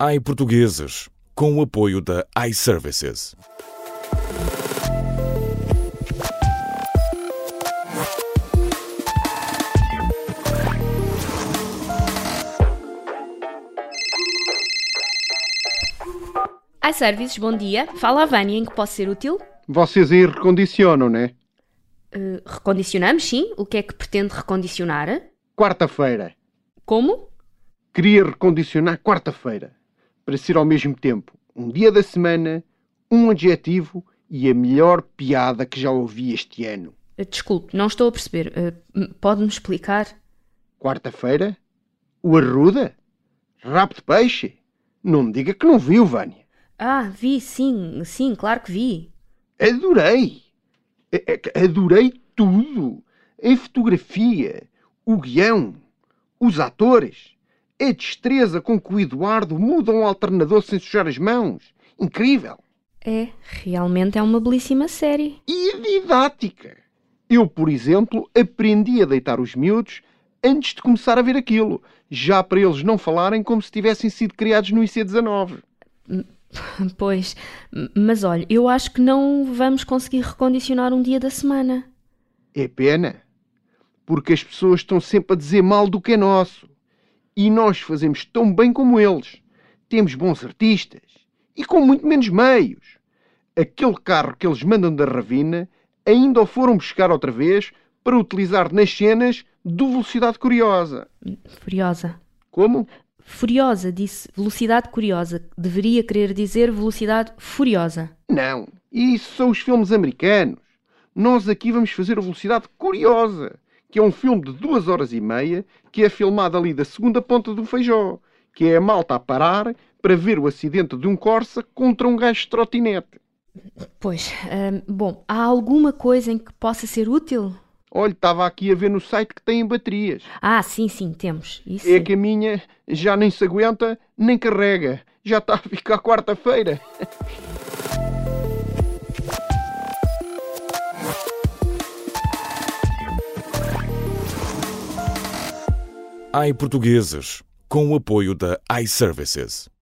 iPortugueses, com o apoio da iServices. iServices, bom dia. Fala a Vânia, em que posso ser útil? Vocês aí recondicionam, né? Uh, recondicionamos, sim. O que é que pretende recondicionar? Quarta-feira. Como? Queria recondicionar quarta-feira. Para ser ao mesmo tempo um dia da semana, um adjetivo e a melhor piada que já ouvi este ano. Uh, desculpe, não estou a perceber. Uh, Pode-me explicar? Quarta-feira? O arruda? Rabo de peixe? Não me diga que não viu, Vânia. Ah, vi, sim, sim, claro que vi. Adorei! A- Adorei tudo! A fotografia, o guião, os atores, a destreza com que o Eduardo muda um alternador sem sujar as mãos. Incrível! É, realmente é uma belíssima série. E a didática! Eu, por exemplo, aprendi a deitar os miúdos antes de começar a ver aquilo, já para eles não falarem como se tivessem sido criados no IC19. Pois, mas olha, eu acho que não vamos conseguir recondicionar um dia da semana. É pena, porque as pessoas estão sempre a dizer mal do que é nosso. E nós fazemos tão bem como eles. Temos bons artistas e com muito menos meios. Aquele carro que eles mandam da Ravina ainda o foram buscar outra vez para utilizar nas cenas do Velocidade Curiosa. Furiosa. Como? Furiosa, disse velocidade curiosa. Deveria querer dizer velocidade furiosa. Não, isso são os filmes americanos. Nós aqui vamos fazer a Velocidade Curiosa, que é um filme de duas horas e meia que é filmado ali da segunda ponta do Feijó, que é a malta a parar para ver o acidente de um Corsa contra um gajo de trotinete. Pois, hum, bom, há alguma coisa em que possa ser útil? Olha, estava aqui a ver no site que tem baterias. Ah, sim, sim, temos. Isso É que a minha já nem se aguenta, nem carrega. Já está a ficar quarta-feira. iPortugueses, com o apoio da iServices.